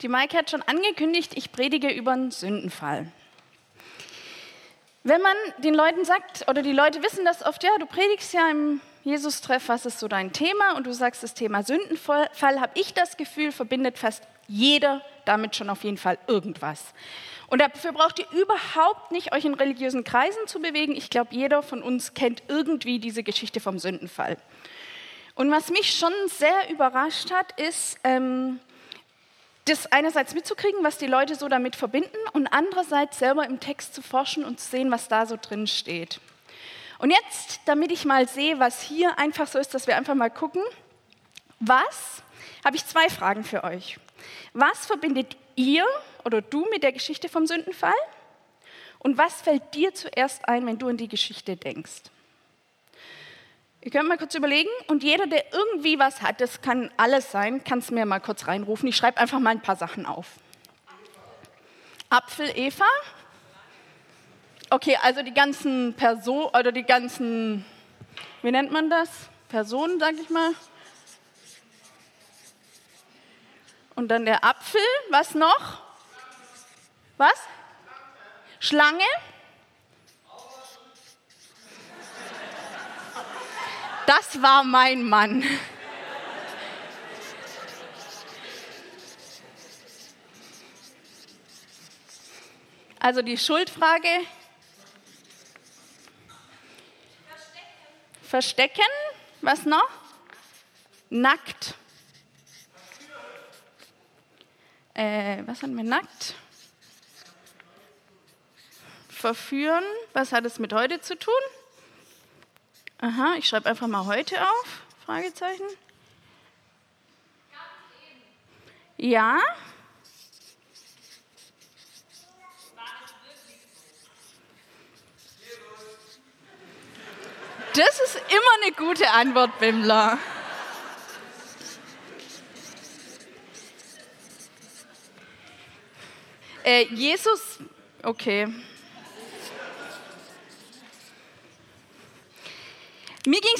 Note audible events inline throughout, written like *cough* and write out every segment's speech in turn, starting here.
Die Maike hat schon angekündigt, ich predige über einen Sündenfall. Wenn man den Leuten sagt, oder die Leute wissen das oft, ja, du predigst ja im Jesus-Treff, was ist so dein Thema? Und du sagst das Thema Sündenfall, habe ich das Gefühl, verbindet fast jeder damit schon auf jeden Fall irgendwas. Und dafür braucht ihr überhaupt nicht euch in religiösen Kreisen zu bewegen. Ich glaube, jeder von uns kennt irgendwie diese Geschichte vom Sündenfall. Und was mich schon sehr überrascht hat, ist, ähm, das einerseits mitzukriegen, was die Leute so damit verbinden und andererseits selber im Text zu forschen und zu sehen, was da so drin steht. Und jetzt, damit ich mal sehe, was hier einfach so ist, dass wir einfach mal gucken, was, habe ich zwei Fragen für euch. Was verbindet ihr oder du mit der Geschichte vom Sündenfall? Und was fällt dir zuerst ein, wenn du an die Geschichte denkst? Ihr könnt mal kurz überlegen und jeder, der irgendwie was hat, das kann alles sein, kann es mir mal kurz reinrufen. Ich schreibe einfach mal ein paar Sachen auf. Apfel, Eva. Okay, also die ganzen Personen oder die ganzen, wie nennt man das? Personen, sag ich mal. Und dann der Apfel, was noch? Was? Schlange? Das war mein Mann. Also die Schuldfrage. Verstecken. Verstecken. Was noch? Nackt. Äh, was haben wir nackt? Verführen. Was hat es mit heute zu tun? Aha, ich schreibe einfach mal heute auf. Fragezeichen. Ja. Das ist immer eine gute Antwort, Bimmler. Äh, Jesus, okay.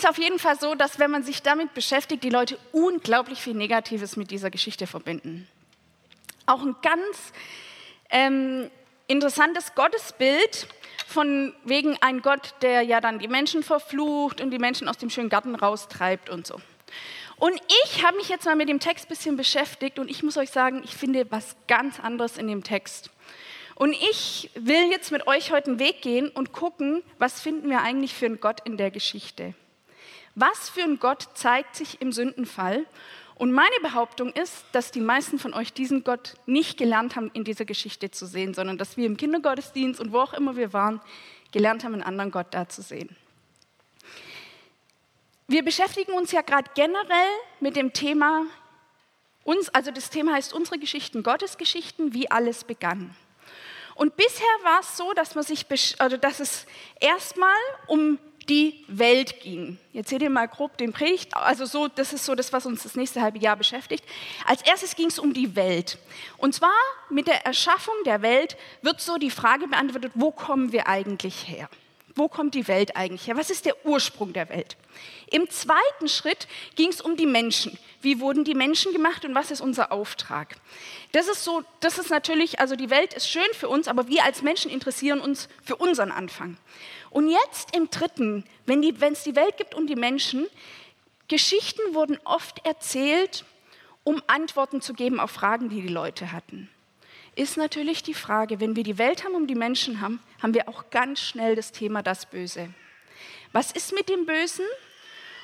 Es auf jeden Fall so, dass wenn man sich damit beschäftigt, die Leute unglaublich viel Negatives mit dieser Geschichte verbinden. Auch ein ganz ähm, interessantes Gottesbild von wegen ein Gott, der ja dann die Menschen verflucht und die Menschen aus dem schönen Garten raustreibt und so. Und ich habe mich jetzt mal mit dem Text ein bisschen beschäftigt und ich muss euch sagen, ich finde was ganz anderes in dem Text. Und ich will jetzt mit euch heute einen Weg gehen und gucken, was finden wir eigentlich für einen Gott in der Geschichte. Was für ein Gott zeigt sich im Sündenfall? Und meine Behauptung ist, dass die meisten von euch diesen Gott nicht gelernt haben, in dieser Geschichte zu sehen, sondern dass wir im Kindergottesdienst und wo auch immer wir waren, gelernt haben, einen anderen Gott da zu sehen. Wir beschäftigen uns ja gerade generell mit dem Thema, uns, also das Thema heißt unsere Geschichten, Gottes Geschichten, wie alles begann. Und bisher war es so, dass, man sich, also dass es erstmal um die Welt ging. Jetzt seht ihr mal grob den Predigt, also so, das ist so das, was uns das nächste halbe Jahr beschäftigt. Als erstes ging es um die Welt. Und zwar mit der Erschaffung der Welt wird so die Frage beantwortet, wo kommen wir eigentlich her? Wo kommt die Welt eigentlich her? Was ist der Ursprung der Welt? Im zweiten Schritt ging es um die Menschen. Wie wurden die Menschen gemacht und was ist unser Auftrag? Das ist so, das ist natürlich, also die Welt ist schön für uns, aber wir als Menschen interessieren uns für unseren Anfang. Und jetzt im dritten, wenn es die Welt gibt und die Menschen, Geschichten wurden oft erzählt, um Antworten zu geben auf Fragen, die die Leute hatten ist natürlich die Frage, wenn wir die Welt haben und die Menschen haben, haben wir auch ganz schnell das Thema das Böse. Was ist mit dem Bösen?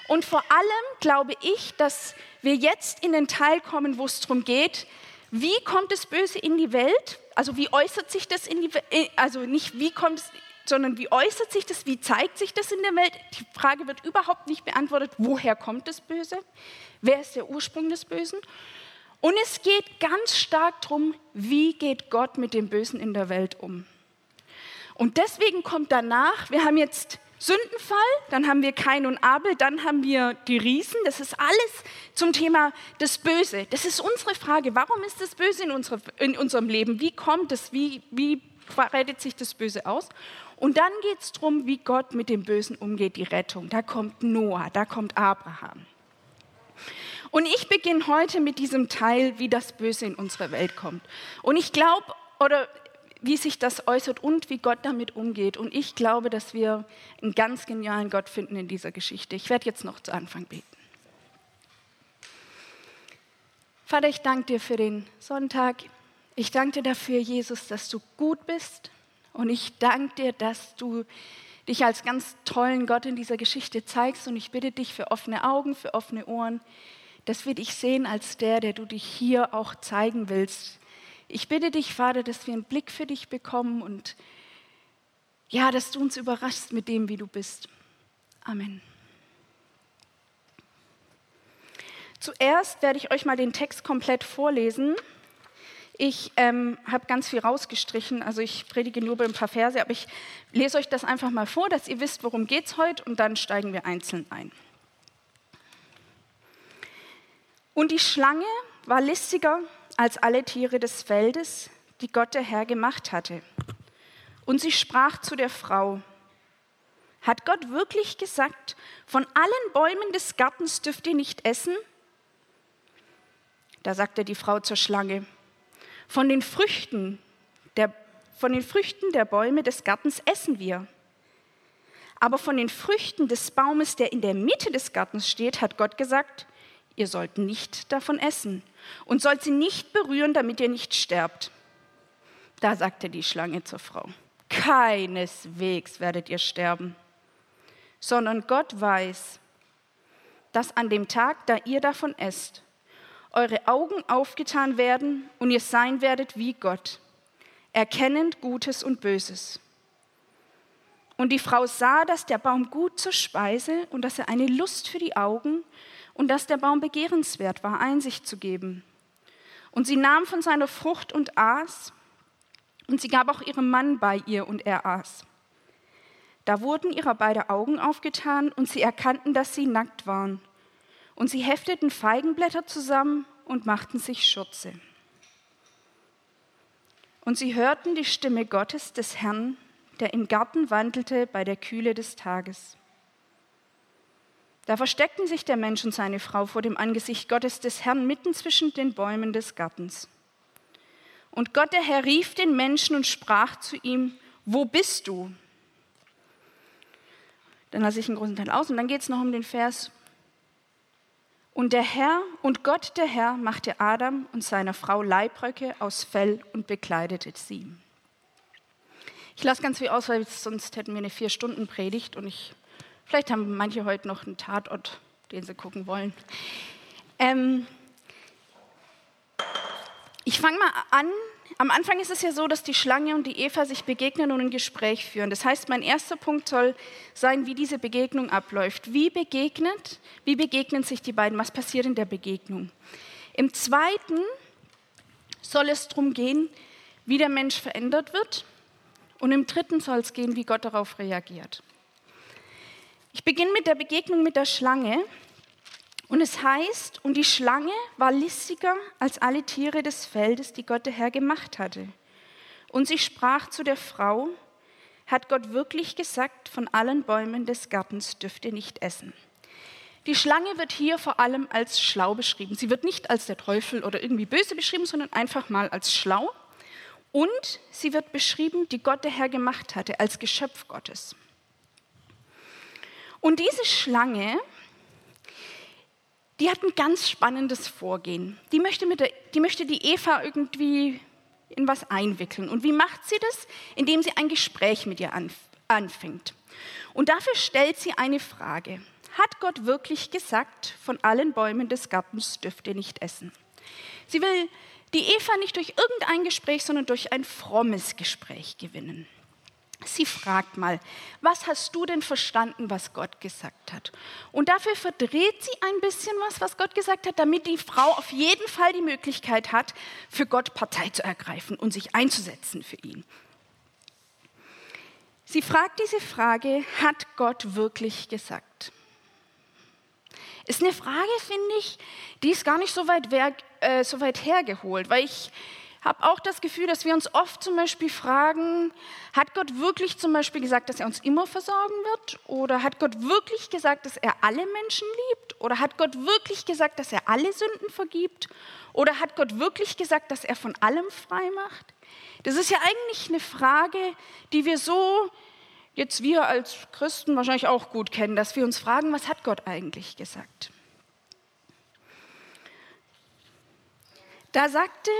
Und vor allem glaube ich, dass wir jetzt in den Teil kommen, wo es darum geht, wie kommt das Böse in die Welt? Also wie äußert sich das in die Welt? Also nicht wie kommt es, sondern wie äußert sich das? Wie zeigt sich das in der Welt? Die Frage wird überhaupt nicht beantwortet, woher kommt das Böse? Wer ist der Ursprung des Bösen? Und es geht ganz stark darum, wie geht Gott mit dem Bösen in der Welt um. Und deswegen kommt danach, wir haben jetzt Sündenfall, dann haben wir Kain und Abel, dann haben wir die Riesen. Das ist alles zum Thema das Böse. Das ist unsere Frage. Warum ist das Böse in, unsere, in unserem Leben? Wie kommt es? Wie, wie breitet sich das Böse aus? Und dann geht es darum, wie Gott mit dem Bösen umgeht, die Rettung. Da kommt Noah, da kommt Abraham. Und ich beginne heute mit diesem Teil, wie das Böse in unsere Welt kommt. Und ich glaube, oder wie sich das äußert und wie Gott damit umgeht. Und ich glaube, dass wir einen ganz genialen Gott finden in dieser Geschichte. Ich werde jetzt noch zu Anfang beten. Vater, ich danke dir für den Sonntag. Ich danke dir dafür, Jesus, dass du gut bist. Und ich danke dir, dass du dich als ganz tollen Gott in dieser Geschichte zeigst. Und ich bitte dich für offene Augen, für offene Ohren, dass wir dich sehen als der, der du dich hier auch zeigen willst. Ich bitte dich, Vater, dass wir einen Blick für dich bekommen und ja, dass du uns überraschst mit dem, wie du bist. Amen. Zuerst werde ich euch mal den Text komplett vorlesen. Ich ähm, habe ganz viel rausgestrichen, also ich predige nur ein paar Verse, aber ich lese euch das einfach mal vor, dass ihr wisst, worum geht es heute und dann steigen wir einzeln ein. Und die Schlange war listiger als alle Tiere des Feldes, die Gott der Herr gemacht hatte. Und sie sprach zu der Frau, hat Gott wirklich gesagt, von allen Bäumen des Gartens dürft ihr nicht essen? Da sagte die Frau zur Schlange, von den Früchten der, von den Früchten der Bäume des Gartens essen wir. Aber von den Früchten des Baumes, der in der Mitte des Gartens steht, hat Gott gesagt, ihr sollt nicht davon essen und sollt sie nicht berühren, damit ihr nicht sterbt. Da sagte die Schlange zur Frau, keineswegs werdet ihr sterben, sondern Gott weiß, dass an dem Tag, da ihr davon esst, eure Augen aufgetan werden und ihr sein werdet wie Gott, erkennend Gutes und Böses. Und die Frau sah, dass der Baum gut zur Speise und dass er eine Lust für die Augen und dass der Baum begehrenswert war, Einsicht zu geben. Und sie nahm von seiner Frucht und aß, und sie gab auch ihrem Mann bei ihr, und er aß. Da wurden ihrer beide Augen aufgetan, und sie erkannten, dass sie nackt waren. Und sie hefteten Feigenblätter zusammen und machten sich Schürze. Und sie hörten die Stimme Gottes des Herrn, der im Garten wandelte bei der Kühle des Tages. Da versteckten sich der Mensch und seine Frau vor dem Angesicht Gottes des Herrn mitten zwischen den Bäumen des Gartens. Und Gott der Herr rief den Menschen und sprach zu ihm, wo bist du? Dann lasse ich einen großen Teil aus und dann geht es noch um den Vers, und der Herr und Gott der Herr machte Adam und seiner Frau Leibröcke aus Fell und bekleidete sie. Ich lasse ganz viel aus, weil sonst hätten wir eine vier Stunden Predigt und ich, vielleicht haben manche heute noch einen Tatort, den sie gucken wollen. Ähm, ich fange mal an am Anfang ist es ja so, dass die Schlange und die Eva sich begegnen und ein Gespräch führen. Das heißt, mein erster Punkt soll sein, wie diese Begegnung abläuft. Wie begegnet, wie begegnen sich die beiden? Was passiert in der Begegnung? Im zweiten soll es darum gehen, wie der Mensch verändert wird. Und im dritten soll es gehen, wie Gott darauf reagiert. Ich beginne mit der Begegnung mit der Schlange. Und es heißt, und die Schlange war listiger als alle Tiere des Feldes, die Gott der Herr gemacht hatte. Und sie sprach zu der Frau, hat Gott wirklich gesagt, von allen Bäumen des Gartens dürft ihr nicht essen. Die Schlange wird hier vor allem als schlau beschrieben. Sie wird nicht als der Teufel oder irgendwie böse beschrieben, sondern einfach mal als schlau. Und sie wird beschrieben, die Gott der Herr gemacht hatte, als Geschöpf Gottes. Und diese Schlange die hat ein ganz spannendes Vorgehen. Die möchte, mit der, die möchte die Eva irgendwie in was einwickeln. Und wie macht sie das? Indem sie ein Gespräch mit ihr anfängt. Und dafür stellt sie eine Frage. Hat Gott wirklich gesagt, von allen Bäumen des Gartens dürft ihr nicht essen? Sie will die Eva nicht durch irgendein Gespräch, sondern durch ein frommes Gespräch gewinnen. Sie fragt mal, was hast du denn verstanden, was Gott gesagt hat? Und dafür verdreht sie ein bisschen was, was Gott gesagt hat, damit die Frau auf jeden Fall die Möglichkeit hat, für Gott Partei zu ergreifen und sich einzusetzen für ihn. Sie fragt diese Frage, hat Gott wirklich gesagt? Ist eine Frage, finde ich, die ist gar nicht so weit, äh, so weit hergeholt, weil ich habe auch das Gefühl, dass wir uns oft zum Beispiel fragen, hat Gott wirklich zum Beispiel gesagt, dass er uns immer versorgen wird? Oder hat Gott wirklich gesagt, dass er alle Menschen liebt? Oder hat Gott wirklich gesagt, dass er alle Sünden vergibt? Oder hat Gott wirklich gesagt, dass er von allem frei macht? Das ist ja eigentlich eine Frage, die wir so jetzt wir als Christen wahrscheinlich auch gut kennen, dass wir uns fragen, was hat Gott eigentlich gesagt? Da sagte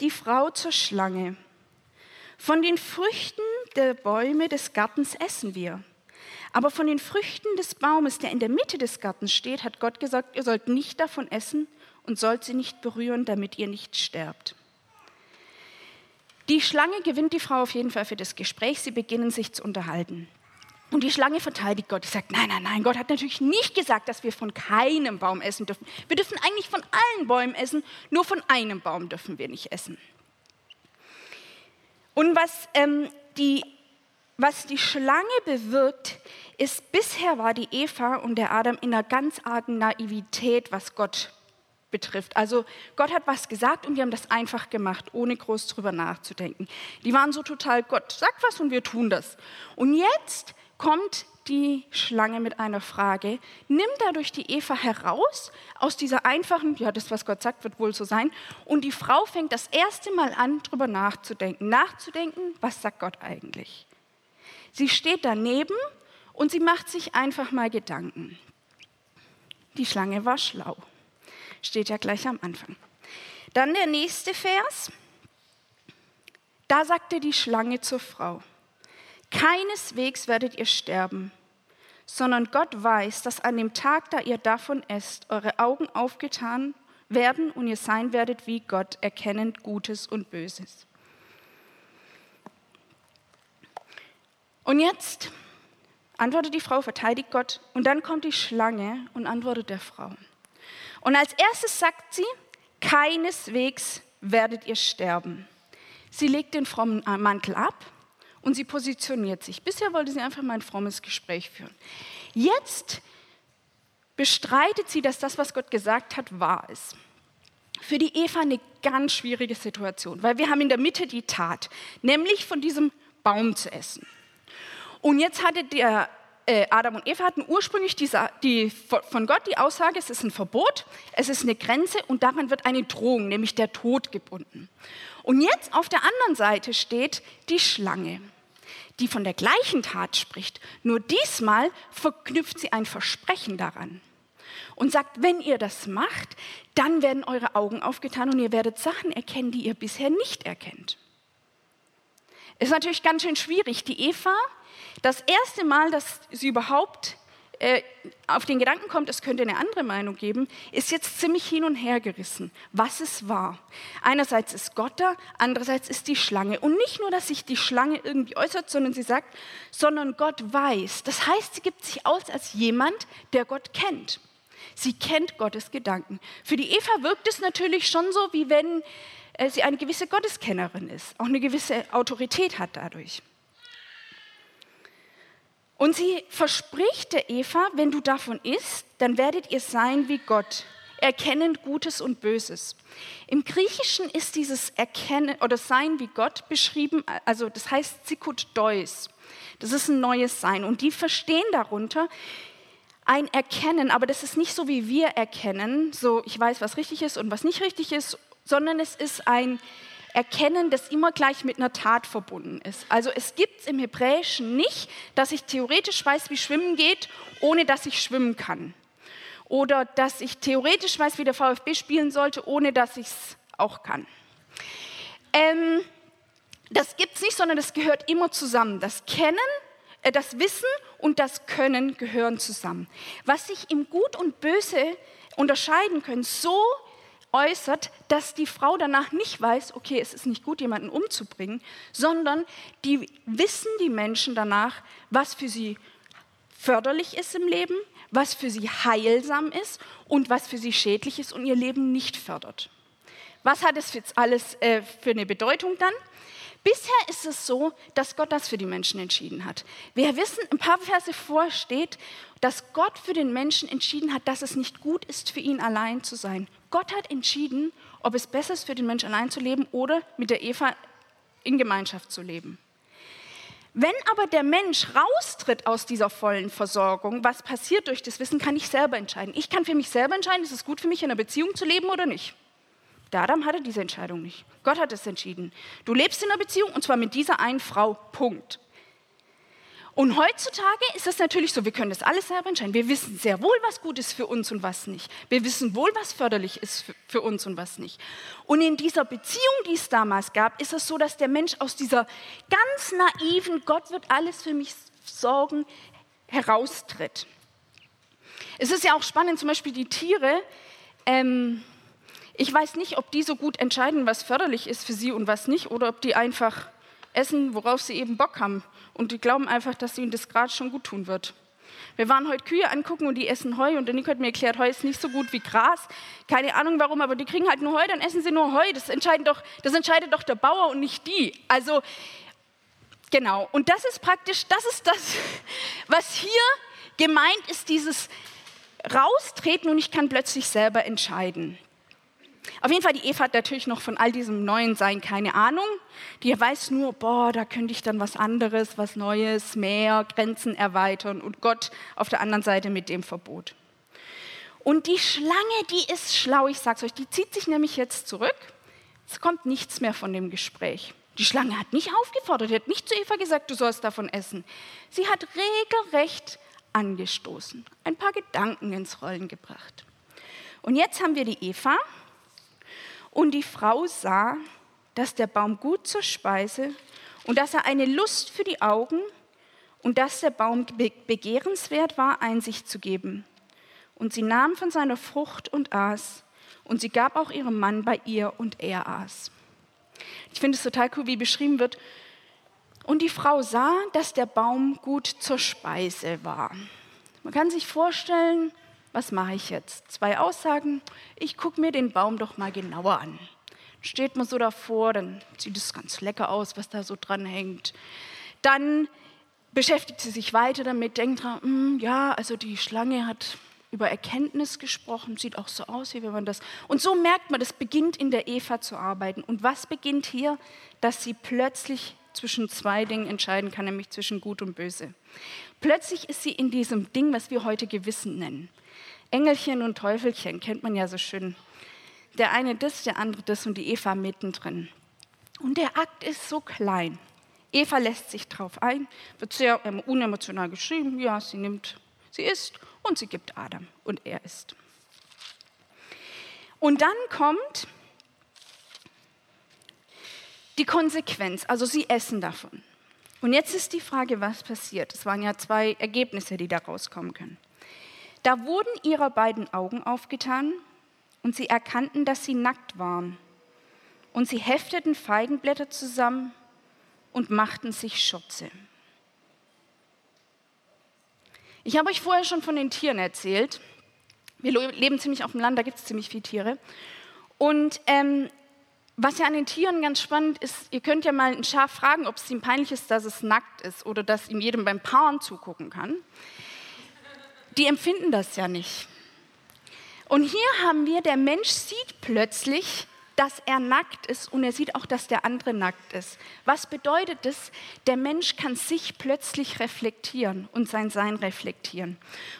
die Frau zur Schlange, von den Früchten der Bäume des Gartens essen wir. Aber von den Früchten des Baumes, der in der Mitte des Gartens steht, hat Gott gesagt, ihr sollt nicht davon essen und sollt sie nicht berühren, damit ihr nicht sterbt. Die Schlange gewinnt die Frau auf jeden Fall für das Gespräch. Sie beginnen sich zu unterhalten. Und die Schlange verteidigt Gott. Die sagt, nein, nein, nein, Gott hat natürlich nicht gesagt, dass wir von keinem Baum essen dürfen. Wir dürfen eigentlich von allen Bäumen essen, nur von einem Baum dürfen wir nicht essen. Und was, ähm, die, was die Schlange bewirkt, ist, bisher war die Eva und der Adam in einer ganz argen Naivität, was Gott betrifft. Also Gott hat was gesagt und die haben das einfach gemacht, ohne groß drüber nachzudenken. Die waren so total, Gott sagt was und wir tun das. Und jetzt kommt die Schlange mit einer Frage, nimmt dadurch die Eva heraus aus dieser einfachen, ja, das, was Gott sagt, wird wohl so sein. Und die Frau fängt das erste Mal an, darüber nachzudenken. Nachzudenken, was sagt Gott eigentlich? Sie steht daneben und sie macht sich einfach mal Gedanken. Die Schlange war schlau. Steht ja gleich am Anfang. Dann der nächste Vers. Da sagte die Schlange zur Frau, Keineswegs werdet ihr sterben, sondern Gott weiß, dass an dem Tag, da ihr davon esst, eure Augen aufgetan werden und ihr sein werdet wie Gott, erkennend Gutes und Böses. Und jetzt antwortet die Frau, verteidigt Gott, und dann kommt die Schlange und antwortet der Frau. Und als erstes sagt sie, keineswegs werdet ihr sterben. Sie legt den frommen Mantel ab und sie positioniert sich. Bisher wollte sie einfach mal ein frommes Gespräch führen. Jetzt bestreitet sie, dass das, was Gott gesagt hat, wahr ist. Für die Eva eine ganz schwierige Situation, weil wir haben in der Mitte die Tat, nämlich von diesem Baum zu essen. Und jetzt hatte der äh, Adam und Eva hatten ursprünglich die, die, von Gott die Aussage, es ist ein Verbot, es ist eine Grenze und daran wird eine Drohung, nämlich der Tod gebunden. Und jetzt auf der anderen Seite steht die Schlange, die von der gleichen Tat spricht. Nur diesmal verknüpft sie ein Versprechen daran und sagt, wenn ihr das macht, dann werden eure Augen aufgetan und ihr werdet Sachen erkennen, die ihr bisher nicht erkennt. Ist natürlich ganz schön schwierig. Die Eva, das erste Mal, dass sie überhaupt äh, auf den Gedanken kommt, es könnte eine andere Meinung geben, ist jetzt ziemlich hin und her gerissen, was es war. Einerseits ist Gott da, andererseits ist die Schlange. Und nicht nur, dass sich die Schlange irgendwie äußert, sondern sie sagt, sondern Gott weiß. Das heißt, sie gibt sich aus als jemand, der Gott kennt. Sie kennt Gottes Gedanken. Für die Eva wirkt es natürlich schon so, wie wenn äh, sie eine gewisse Gotteskennerin ist, auch eine gewisse Autorität hat dadurch. Und sie verspricht der Eva, wenn du davon isst, dann werdet ihr sein wie Gott, erkennend Gutes und Böses. Im Griechischen ist dieses Erkennen oder Sein wie Gott beschrieben, also das heißt Zikut Deus. Das ist ein neues Sein. Und die verstehen darunter ein Erkennen, aber das ist nicht so, wie wir erkennen, so ich weiß, was richtig ist und was nicht richtig ist, sondern es ist ein erkennen, das immer gleich mit einer Tat verbunden ist. Also es gibt es im Hebräischen nicht, dass ich theoretisch weiß, wie Schwimmen geht, ohne dass ich schwimmen kann. Oder dass ich theoretisch weiß, wie der VfB spielen sollte, ohne dass ich es auch kann. Ähm, das gibt es nicht, sondern das gehört immer zusammen. Das Kennen, äh, das Wissen und das Können gehören zusammen. Was sich im Gut und Böse unterscheiden können, so äußert, dass die Frau danach nicht weiß, okay, es ist nicht gut, jemanden umzubringen, sondern die wissen die Menschen danach, was für sie förderlich ist im Leben, was für sie heilsam ist und was für sie schädlich ist und ihr Leben nicht fördert. Was hat es jetzt alles äh, für eine Bedeutung dann? Bisher ist es so, dass Gott das für die Menschen entschieden hat. Wir wissen, ein paar Verse vor steht, dass Gott für den Menschen entschieden hat, dass es nicht gut ist, für ihn allein zu sein. Gott hat entschieden, ob es besser ist, für den Menschen allein zu leben oder mit der Eva in Gemeinschaft zu leben. Wenn aber der Mensch raustritt aus dieser vollen Versorgung, was passiert durch das Wissen, kann ich selber entscheiden. Ich kann für mich selber entscheiden, ist es gut für mich, in einer Beziehung zu leben oder nicht. Der Adam hatte diese Entscheidung nicht. Gott hat es entschieden. Du lebst in einer Beziehung und zwar mit dieser einen Frau. Punkt. Und heutzutage ist es natürlich so, wir können das alles selber entscheiden. Wir wissen sehr wohl, was gut ist für uns und was nicht. Wir wissen wohl, was förderlich ist für uns und was nicht. Und in dieser Beziehung, die es damals gab, ist es so, dass der Mensch aus dieser ganz naiven, Gott wird alles für mich sorgen, heraustritt. Es ist ja auch spannend, zum Beispiel die Tiere. Ähm, ich weiß nicht, ob die so gut entscheiden, was förderlich ist für sie und was nicht, oder ob die einfach essen, worauf sie eben Bock haben. Und die glauben einfach, dass ihnen das gerade schon gut tun wird. Wir waren heute Kühe angucken und die essen Heu und der Nico hat mir erklärt, Heu ist nicht so gut wie Gras. Keine Ahnung warum, aber die kriegen halt nur Heu, dann essen sie nur Heu. Das, entscheiden doch, das entscheidet doch der Bauer und nicht die. Also genau. Und das ist praktisch, das ist das, *laughs* was hier gemeint ist, dieses Raustreten und ich kann plötzlich selber entscheiden. Auf jeden Fall, die Eva hat natürlich noch von all diesem neuen Sein keine Ahnung. Die weiß nur, boah, da könnte ich dann was anderes, was Neues, mehr, Grenzen erweitern und Gott auf der anderen Seite mit dem Verbot. Und die Schlange, die ist schlau, ich sag's euch, die zieht sich nämlich jetzt zurück. Es kommt nichts mehr von dem Gespräch. Die Schlange hat nicht aufgefordert, die hat nicht zu Eva gesagt, du sollst davon essen. Sie hat regelrecht angestoßen, ein paar Gedanken ins Rollen gebracht. Und jetzt haben wir die Eva, und die Frau sah, dass der Baum gut zur Speise und dass er eine Lust für die Augen und dass der Baum begehrenswert war, Einsicht zu geben. Und sie nahm von seiner Frucht und aß. Und sie gab auch ihrem Mann bei ihr und er aß. Ich finde es total cool, wie beschrieben wird. Und die Frau sah, dass der Baum gut zur Speise war. Man kann sich vorstellen, was mache ich jetzt? Zwei Aussagen, ich gucke mir den Baum doch mal genauer an. Steht man so davor, dann sieht es ganz lecker aus, was da so dran hängt. Dann beschäftigt sie sich weiter damit, denkt dran, hm, ja, also die Schlange hat über Erkenntnis gesprochen, sieht auch so aus, wie wenn man das. Und so merkt man, das beginnt in der Eva zu arbeiten. Und was beginnt hier? Dass sie plötzlich zwischen zwei Dingen entscheiden kann, nämlich zwischen Gut und Böse. Plötzlich ist sie in diesem Ding, was wir heute Gewissen nennen. Engelchen und Teufelchen kennt man ja so schön. Der eine das, der andere das und die Eva mittendrin. Und der Akt ist so klein. Eva lässt sich drauf ein, wird sehr unemotional geschrieben. Ja, sie nimmt, sie isst und sie gibt Adam und er isst. Und dann kommt die Konsequenz, also sie essen davon. Und jetzt ist die Frage, was passiert. Es waren ja zwei Ergebnisse, die da rauskommen können. Da wurden ihre beiden Augen aufgetan und sie erkannten, dass sie nackt waren. Und sie hefteten Feigenblätter zusammen und machten sich Schürze. Ich habe euch vorher schon von den Tieren erzählt. Wir leben ziemlich auf dem Land, da gibt es ziemlich viele Tiere. Und ähm, was ja an den Tieren ganz spannend ist, ihr könnt ja mal ein Schaf fragen, ob es ihm peinlich ist, dass es nackt ist oder dass ihm jedem beim Paaren zugucken kann die empfinden das ja nicht. Und hier haben wir, der Mensch sieht plötzlich, dass er nackt ist und er sieht auch, dass der andere nackt ist. Was bedeutet das? Der Mensch kann sich plötzlich reflektieren und sein Sein reflektieren.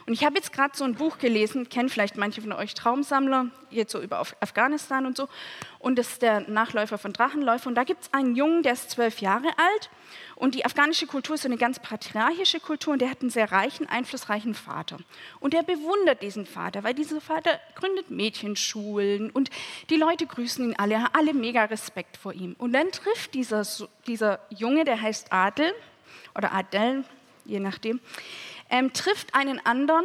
Und ich habe jetzt gerade so ein Buch gelesen, kennen vielleicht manche von euch Traumsammler, jetzt so über Afghanistan und so. Und ist der Nachläufer von Drachenläufer. Und da gibt es einen Jungen, der ist zwölf Jahre alt und die afghanische Kultur ist so eine ganz patriarchische Kultur und der hat einen sehr reichen, einflussreichen Vater. Und er bewundert diesen Vater, weil dieser Vater gründet Mädchenschulen und die Leute grüßen ihn alle, alle mega Respekt vor ihm. Und dann trifft dieser, dieser Junge, der heißt Adel oder Adel, je nachdem, ähm, trifft einen anderen,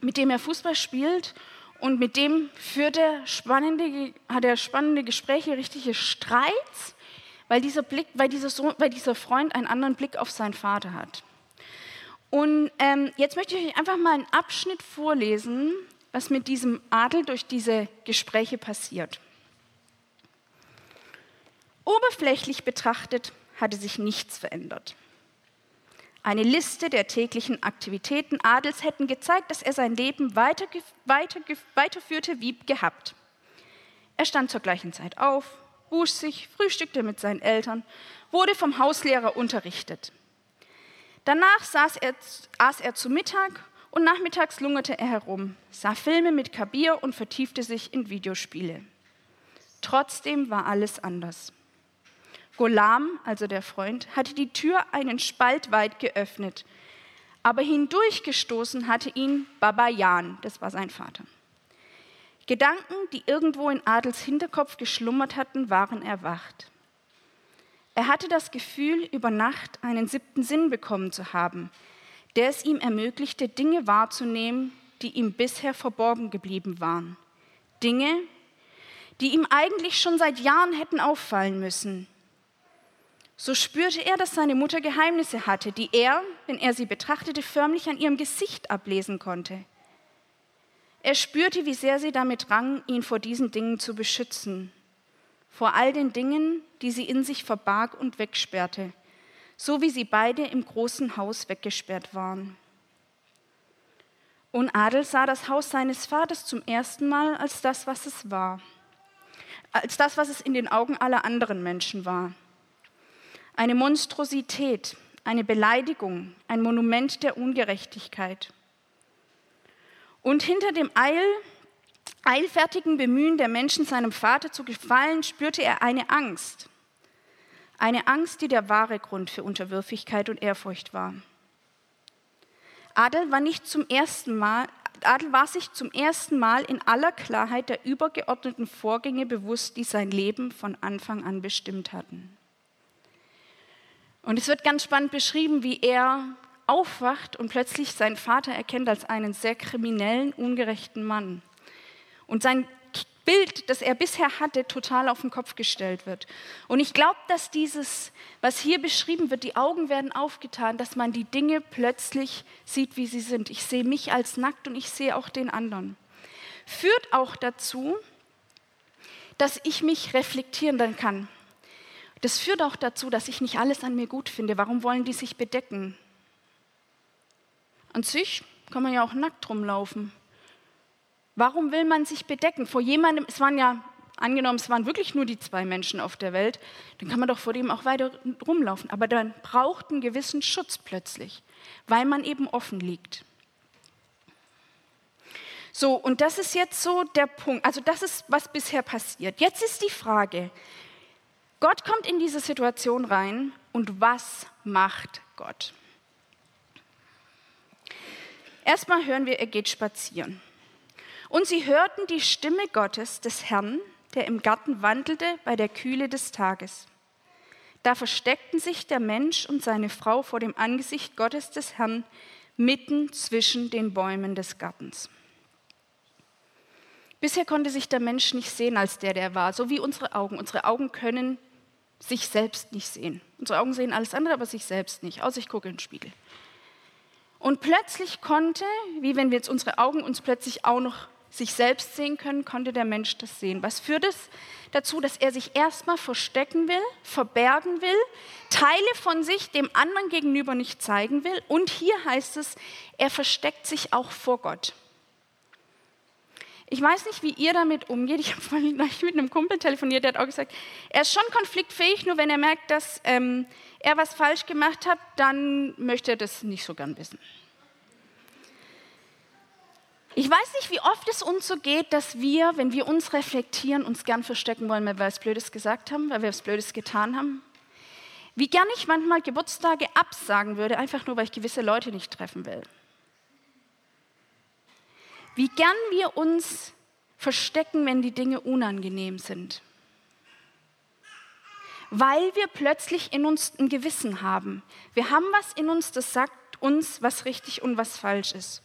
mit dem er Fußball spielt und mit dem führt er spannende, hat er spannende Gespräche, richtige Streits weil dieser, Blick, weil dieser, Sohn, weil dieser Freund einen anderen Blick auf seinen Vater hat. Und ähm, jetzt möchte ich euch einfach mal einen Abschnitt vorlesen, was mit diesem Adel durch diese Gespräche passiert. Oberflächlich betrachtet hatte sich nichts verändert. Eine Liste der täglichen Aktivitäten Adels hätten gezeigt, dass er sein Leben weiter, weiter, weiterführte wie gehabt. Er stand zur gleichen Zeit auf, wusch sich, frühstückte mit seinen Eltern, wurde vom Hauslehrer unterrichtet. Danach saß er, aß er zu Mittag und nachmittags lungerte er herum, sah Filme mit Kabir und vertiefte sich in Videospiele. Trotzdem war alles anders. Golam, also der Freund, hatte die Tür einen Spalt weit geöffnet, aber hindurchgestoßen hatte ihn Baba Jan, das war sein Vater. Gedanken, die irgendwo in Adels Hinterkopf geschlummert hatten, waren erwacht. Er hatte das Gefühl, über Nacht einen siebten Sinn bekommen zu haben, der es ihm ermöglichte, Dinge wahrzunehmen, die ihm bisher verborgen geblieben waren. Dinge, die ihm eigentlich schon seit Jahren hätten auffallen müssen. So spürte er, dass seine Mutter Geheimnisse hatte, die er, wenn er sie betrachtete, förmlich an ihrem Gesicht ablesen konnte. Er spürte, wie sehr sie damit rang, ihn vor diesen Dingen zu beschützen, vor all den Dingen, die sie in sich verbarg und wegsperrte, so wie sie beide im großen Haus weggesperrt waren. Und Adel sah das Haus seines Vaters zum ersten Mal als das, was es war, als das, was es in den Augen aller anderen Menschen war. Eine Monstrosität, eine Beleidigung, ein Monument der Ungerechtigkeit. Und hinter dem Eil, eilfertigen Bemühen der Menschen, seinem Vater zu gefallen, spürte er eine Angst. Eine Angst, die der wahre Grund für Unterwürfigkeit und Ehrfurcht war. Adel war, nicht zum ersten Mal, Adel war sich zum ersten Mal in aller Klarheit der übergeordneten Vorgänge bewusst, die sein Leben von Anfang an bestimmt hatten. Und es wird ganz spannend beschrieben, wie er aufwacht und plötzlich seinen Vater erkennt als einen sehr kriminellen, ungerechten Mann. Und sein Bild, das er bisher hatte, total auf den Kopf gestellt wird. Und ich glaube, dass dieses, was hier beschrieben wird, die Augen werden aufgetan, dass man die Dinge plötzlich sieht, wie sie sind. Ich sehe mich als nackt und ich sehe auch den anderen. Führt auch dazu, dass ich mich reflektieren kann. Das führt auch dazu, dass ich nicht alles an mir gut finde. Warum wollen die sich bedecken? An sich kann man ja auch nackt rumlaufen. Warum will man sich bedecken? Vor jemandem, es waren ja, angenommen, es waren wirklich nur die zwei Menschen auf der Welt, dann kann man doch vor dem auch weiter rumlaufen. Aber dann braucht einen gewissen Schutz plötzlich, weil man eben offen liegt. So, und das ist jetzt so der Punkt. Also das ist, was bisher passiert. Jetzt ist die Frage, Gott kommt in diese Situation rein und was macht Gott? Erstmal hören wir, er geht spazieren. Und sie hörten die Stimme Gottes, des Herrn, der im Garten wandelte bei der Kühle des Tages. Da versteckten sich der Mensch und seine Frau vor dem Angesicht Gottes des Herrn mitten zwischen den Bäumen des Gartens. Bisher konnte sich der Mensch nicht sehen als der, der war, so wie unsere Augen. Unsere Augen können sich selbst nicht sehen. Unsere Augen sehen alles andere, aber sich selbst nicht, außer ich gucke in den Spiegel. Und plötzlich konnte, wie wenn wir jetzt unsere Augen uns plötzlich auch noch sich selbst sehen können, konnte der Mensch das sehen. Was führt es dazu, dass er sich erstmal verstecken will, verbergen will, Teile von sich dem anderen gegenüber nicht zeigen will. Und hier heißt es, er versteckt sich auch vor Gott. Ich weiß nicht, wie ihr damit umgeht. Ich habe vorhin mit einem Kumpel telefoniert, der hat auch gesagt, er ist schon konfliktfähig, nur wenn er merkt, dass ähm, er was falsch gemacht hat, dann möchte er das nicht so gern wissen. Ich weiß nicht, wie oft es uns so geht, dass wir, wenn wir uns reflektieren, uns gern verstecken wollen, weil wir was Blödes gesagt haben, weil wir was Blödes getan haben. Wie gern ich manchmal Geburtstage absagen würde, einfach nur, weil ich gewisse Leute nicht treffen will wie gern wir uns verstecken, wenn die Dinge unangenehm sind. Weil wir plötzlich in uns ein Gewissen haben. Wir haben was in uns, das sagt uns, was richtig und was falsch ist.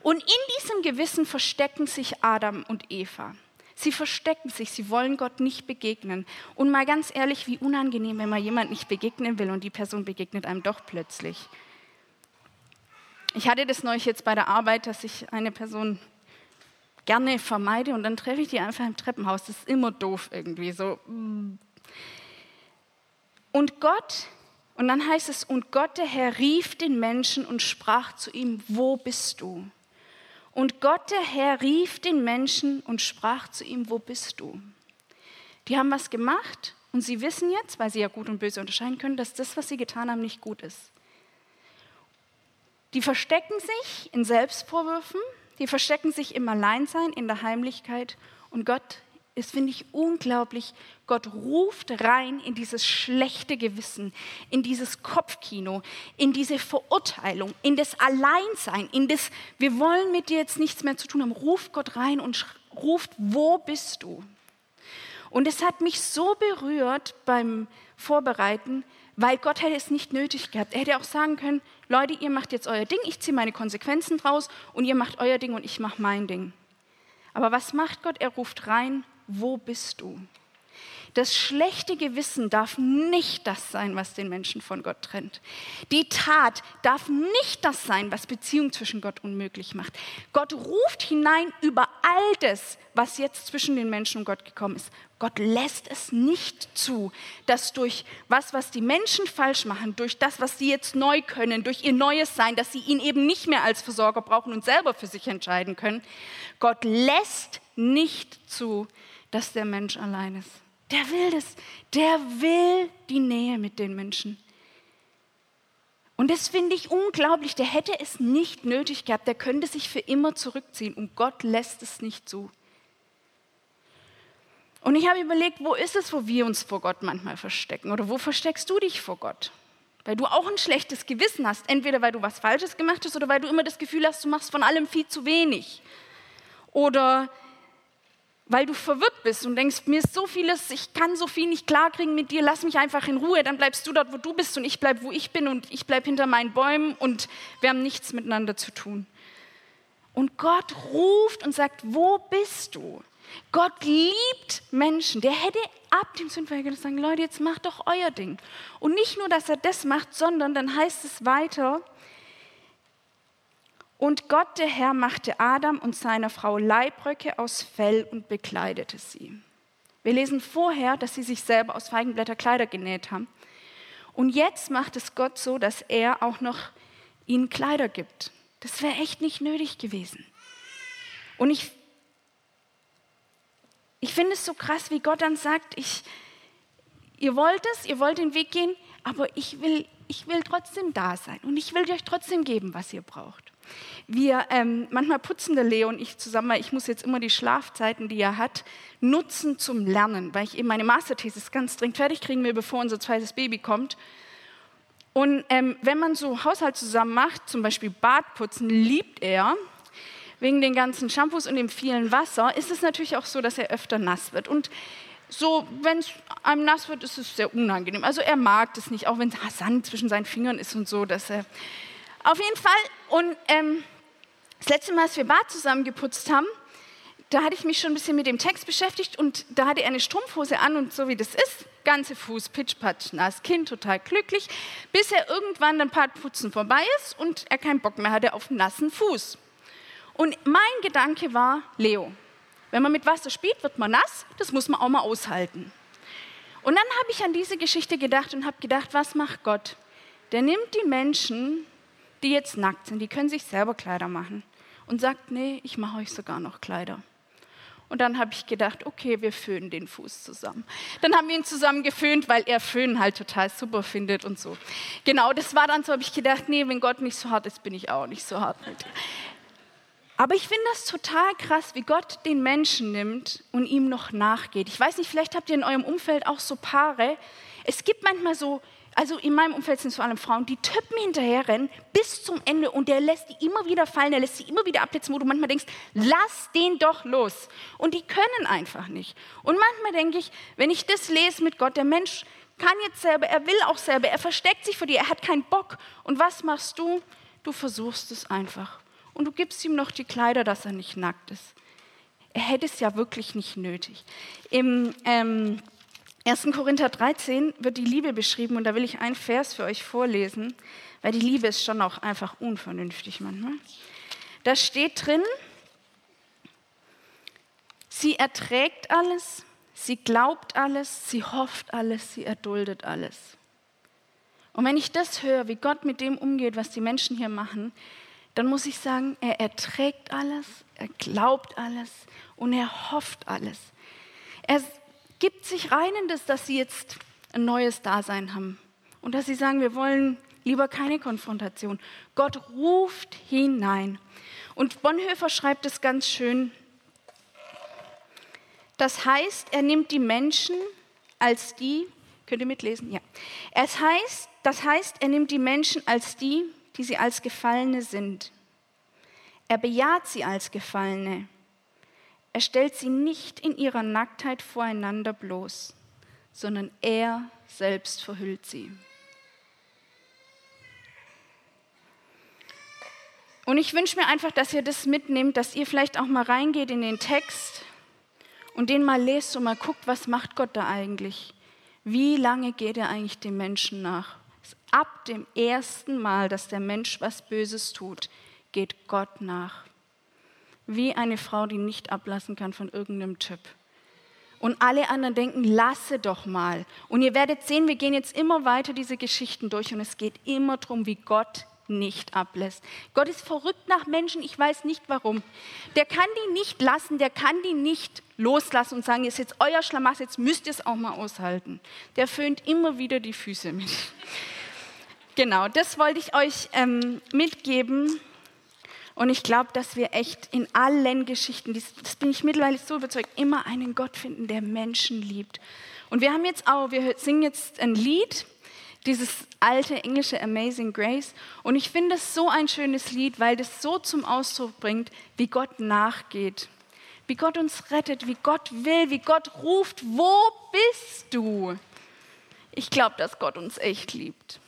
Und in diesem Gewissen verstecken sich Adam und Eva. Sie verstecken sich, sie wollen Gott nicht begegnen. Und mal ganz ehrlich, wie unangenehm, wenn man jemand nicht begegnen will und die Person begegnet einem doch plötzlich. Ich hatte das neulich jetzt bei der Arbeit, dass ich eine Person gerne vermeide und dann treffe ich die einfach im Treppenhaus. Das ist immer doof irgendwie so. Und Gott, und dann heißt es, und Gott der Herr rief den Menschen und sprach zu ihm, wo bist du? Und Gott der Herr rief den Menschen und sprach zu ihm, wo bist du? Die haben was gemacht und sie wissen jetzt, weil sie ja gut und böse unterscheiden können, dass das, was sie getan haben, nicht gut ist. Die verstecken sich in Selbstvorwürfen, die verstecken sich im Alleinsein, in der Heimlichkeit und Gott ist, finde ich, unglaublich. Gott ruft rein in dieses schlechte Gewissen, in dieses Kopfkino, in diese Verurteilung, in das Alleinsein, in das, wir wollen mit dir jetzt nichts mehr zu tun haben. Ruft Gott rein und ruft, wo bist du? Und es hat mich so berührt beim Vorbereiten, weil Gott hätte es nicht nötig gehabt. Er hätte auch sagen können, Leute, ihr macht jetzt euer Ding, ich ziehe meine Konsequenzen draus und ihr macht euer Ding und ich mache mein Ding. Aber was macht Gott? Er ruft rein, wo bist du? Das schlechte Gewissen darf nicht das sein, was den Menschen von Gott trennt. Die Tat darf nicht das sein, was Beziehung zwischen Gott unmöglich macht. Gott ruft hinein über all das, was jetzt zwischen den Menschen und Gott gekommen ist. Gott lässt es nicht zu, dass durch was, was die Menschen falsch machen, durch das, was sie jetzt neu können, durch ihr neues Sein, dass sie ihn eben nicht mehr als Versorger brauchen und selber für sich entscheiden können, Gott lässt nicht zu, dass der Mensch allein ist. Der will das. Der will die Nähe mit den Menschen. Und das finde ich unglaublich. Der hätte es nicht nötig gehabt. Der könnte sich für immer zurückziehen. Und Gott lässt es nicht zu. Und ich habe überlegt, wo ist es, wo wir uns vor Gott manchmal verstecken? Oder wo versteckst du dich vor Gott? Weil du auch ein schlechtes Gewissen hast. Entweder weil du was Falsches gemacht hast oder weil du immer das Gefühl hast, du machst von allem viel zu wenig. Oder weil du verwirrt bist und denkst, mir ist so vieles, ich kann so viel nicht klarkriegen mit dir, lass mich einfach in Ruhe, dann bleibst du dort, wo du bist und ich bleib, wo ich bin und ich bleib hinter meinen Bäumen und wir haben nichts miteinander zu tun. Und Gott ruft und sagt, wo bist du? Gott liebt Menschen. Der hätte ab dem Sündwerk sagen, Leute, jetzt macht doch euer Ding. Und nicht nur, dass er das macht, sondern dann heißt es weiter, und Gott, der Herr, machte Adam und seiner Frau Leibröcke aus Fell und bekleidete sie. Wir lesen vorher, dass sie sich selber aus Feigenblätter Kleider genäht haben. Und jetzt macht es Gott so, dass er auch noch ihnen Kleider gibt. Das wäre echt nicht nötig gewesen. Und ich, ich finde es so krass, wie Gott dann sagt, ich, ihr wollt es, ihr wollt den Weg gehen, aber ich will, ich will trotzdem da sein und ich will euch trotzdem geben, was ihr braucht. Wir, ähm, manchmal putzen der Leo und ich zusammen, weil ich muss jetzt immer die Schlafzeiten, die er hat, nutzen zum Lernen, weil ich eben meine Masterthesis ganz dringend fertig kriegen will, bevor unser zweites Baby kommt. Und ähm, wenn man so Haushalt zusammen macht, zum Beispiel Badputzen, liebt er, wegen den ganzen Shampoos und dem vielen Wasser, ist es natürlich auch so, dass er öfter nass wird. Und so, wenn es einem nass wird, ist es sehr unangenehm. Also er mag das nicht, auch wenn Sand zwischen seinen Fingern ist und so, dass er auf jeden Fall, und ähm, das letzte Mal, als wir Bad zusammen geputzt haben, da hatte ich mich schon ein bisschen mit dem Text beschäftigt und da hatte er eine Strumpfhose an und so wie das ist, ganze Fuß pitchpatsch nass, Kind total glücklich, bis er irgendwann ein paar Putzen vorbei ist und er keinen Bock mehr hatte auf nassen Fuß. Und mein Gedanke war, Leo, wenn man mit Wasser spielt, wird man nass, das muss man auch mal aushalten. Und dann habe ich an diese Geschichte gedacht und habe gedacht, was macht Gott? Der nimmt die Menschen, die jetzt nackt sind, die können sich selber Kleider machen und sagt, nee, ich mache euch sogar noch Kleider. Und dann habe ich gedacht, okay, wir föhnen den Fuß zusammen. Dann haben wir ihn zusammen geföhnt, weil er Föhnen halt total super findet und so. Genau, das war dann so, habe ich gedacht, nee, wenn Gott nicht so hart ist, bin ich auch nicht so hart mit. Aber ich finde das total krass, wie Gott den Menschen nimmt und ihm noch nachgeht. Ich weiß nicht, vielleicht habt ihr in eurem Umfeld auch so Paare. Es gibt manchmal so also in meinem Umfeld sind es vor allem Frauen, die Typen hinterherrennen bis zum Ende und der lässt die immer wieder fallen, der lässt sie immer wieder abblitzen, wo du manchmal denkst, lass den doch los. Und die können einfach nicht. Und manchmal denke ich, wenn ich das lese mit Gott, der Mensch kann jetzt selber, er will auch selber, er versteckt sich vor dir, er hat keinen Bock. Und was machst du? Du versuchst es einfach. Und du gibst ihm noch die Kleider, dass er nicht nackt ist. Er hätte es ja wirklich nicht nötig. Im ähm, 1. Korinther 13 wird die Liebe beschrieben und da will ich einen Vers für euch vorlesen, weil die Liebe ist schon auch einfach unvernünftig manchmal. Da steht drin, sie erträgt alles, sie glaubt alles, sie hofft alles, sie erduldet alles. Und wenn ich das höre, wie Gott mit dem umgeht, was die Menschen hier machen, dann muss ich sagen, er erträgt alles, er glaubt alles und er hofft alles. Er gibt sich rein in das, dass sie jetzt ein neues Dasein haben und dass sie sagen, wir wollen lieber keine Konfrontation. Gott ruft hinein. Und Bonhoeffer schreibt es ganz schön. Das heißt, er nimmt die Menschen als die, könnt ihr mitlesen? Ja. Es heißt, das heißt, er nimmt die Menschen als die, die sie als Gefallene sind. Er bejaht sie als Gefallene. Er stellt sie nicht in ihrer Nacktheit voreinander bloß, sondern er selbst verhüllt sie. Und ich wünsche mir einfach, dass ihr das mitnehmt, dass ihr vielleicht auch mal reingeht in den Text und den mal lest und mal guckt, was macht Gott da eigentlich? Wie lange geht er eigentlich dem Menschen nach? Ab dem ersten Mal, dass der Mensch was Böses tut, geht Gott nach. Wie eine Frau, die nicht ablassen kann von irgendeinem Typ. Und alle anderen denken, lasse doch mal. Und ihr werdet sehen, wir gehen jetzt immer weiter diese Geschichten durch und es geht immer darum, wie Gott nicht ablässt. Gott ist verrückt nach Menschen, ich weiß nicht warum. Der kann die nicht lassen, der kann die nicht loslassen und sagen, ist jetzt euer Schlamassel, jetzt müsst ihr es auch mal aushalten. Der föhnt immer wieder die Füße mit. *laughs* Genau, das wollte ich euch ähm, mitgeben. Und ich glaube, dass wir echt in allen Geschichten, das bin ich mittlerweile so überzeugt, immer einen Gott finden, der Menschen liebt. Und wir haben jetzt auch, wir singen jetzt ein Lied, dieses alte englische Amazing Grace. Und ich finde es so ein schönes Lied, weil das so zum Ausdruck bringt, wie Gott nachgeht, wie Gott uns rettet, wie Gott will, wie Gott ruft, wo bist du? Ich glaube, dass Gott uns echt liebt.